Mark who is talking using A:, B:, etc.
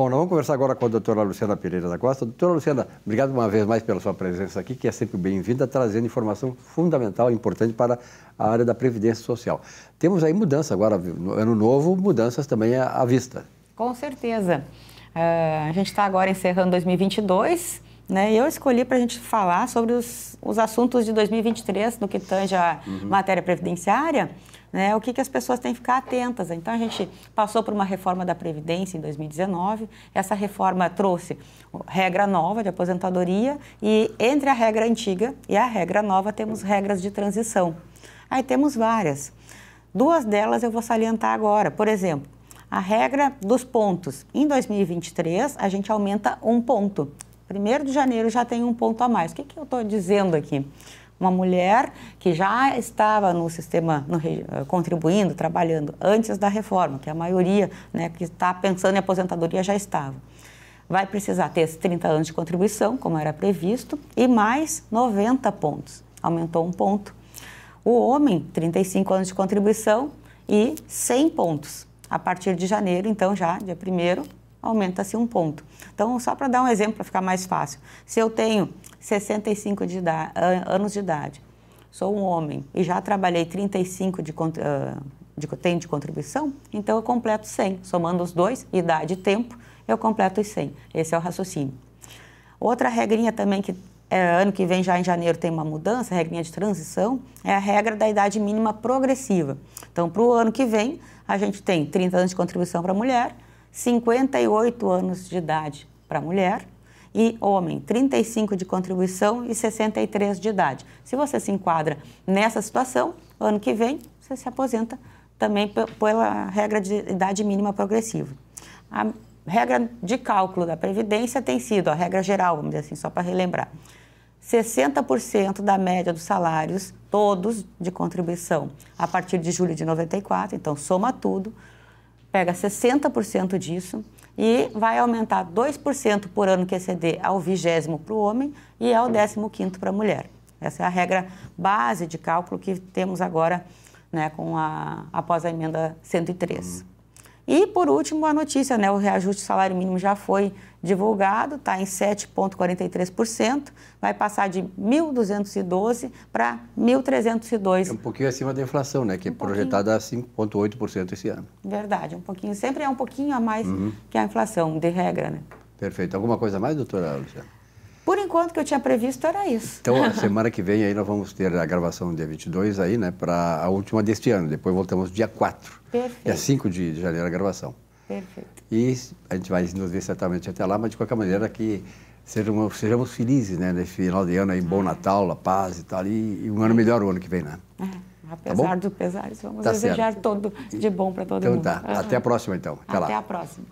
A: Bom, nós vamos conversar agora com a doutora Luciana Pereira da Costa. Doutora Luciana, obrigado uma vez mais pela sua presença aqui, que é sempre bem-vinda, trazendo informação fundamental e importante para a área da Previdência Social. Temos aí mudança agora, no ano novo, mudanças também à vista.
B: Com certeza. Uh, a gente está agora encerrando 2022, né? Eu escolhi para a gente falar sobre os, os assuntos de 2023, no que tange a uhum. matéria previdenciária, né, o que, que as pessoas têm que ficar atentas. Então, a gente passou por uma reforma da Previdência em 2019. Essa reforma trouxe regra nova de aposentadoria e entre a regra antiga e a regra nova temos regras de transição. Aí temos várias. Duas delas eu vou salientar agora. Por exemplo, a regra dos pontos. Em 2023, a gente aumenta um ponto. Primeiro de janeiro já tem um ponto a mais. O que, que eu estou dizendo aqui? uma mulher que já estava no sistema no, eh, contribuindo, trabalhando antes da reforma, que a maioria né, que está pensando em aposentadoria já estava. Vai precisar ter 30 anos de contribuição, como era previsto, e mais 90 pontos. Aumentou um ponto. O homem, 35 anos de contribuição e 100 pontos. A partir de janeiro, então, já, dia 1 aumenta-se um ponto. Então, só para dar um exemplo, para ficar mais fácil. Se eu tenho 65 de idade, anos de idade, sou um homem e já trabalhei 35 de, uh, de, tenho de contribuição, então eu completo 100. Somando os dois, idade e tempo, eu completo os 100. Esse é o raciocínio. Outra regrinha também que é, ano que vem, já em janeiro, tem uma mudança, a regrinha de transição, é a regra da idade mínima progressiva. Então, para o ano que vem, a gente tem 30 anos de contribuição para a mulher, 58 anos de idade para mulher e homem, 35 de contribuição e 63 de idade. Se você se enquadra nessa situação, ano que vem você se aposenta também pela regra de idade mínima progressiva. A regra de cálculo da Previdência tem sido, a regra geral, vamos dizer assim, só para relembrar, 60% da média dos salários, todos de contribuição, a partir de julho de 94, então soma tudo, pega 60% disso e vai aumentar 2% por ano que exceder ao vigésimo para o homem e ao décimo quinto para a mulher. Essa é a regra base de cálculo que temos agora né, com a, após a emenda 103. Uhum. E, por último, a notícia, né, o reajuste do salário mínimo já foi divulgado, está em 7,43%, vai passar de 1.212 para 1.302.
A: É um pouquinho acima da inflação, né, que é um é projetada a 5,8% esse ano.
B: Verdade, um pouquinho, sempre é um pouquinho a mais uhum. que a inflação, de regra, né.
A: Perfeito. Alguma coisa mais, doutora Luciana?
B: Enquanto, que eu tinha previsto era isso.
A: Então, a semana que vem aí nós vamos ter a gravação dia 22 aí, né, para a última deste ano. Depois voltamos dia 4. Perfeito. Dia 5 de, de janeiro a gravação.
B: Perfeito.
A: E a gente vai nos ver certamente até lá, mas de qualquer maneira que sejamos, sejamos felizes, né, nesse final de ano aí, bom Natal, a paz e tal, e, e um ano melhor o ano que vem, né?
B: É. Apesar tá dos pesares, vamos tá desejar certo. todo de bom para todo
A: então,
B: mundo.
A: Então tá, até a próxima então.
B: Até, até a próxima.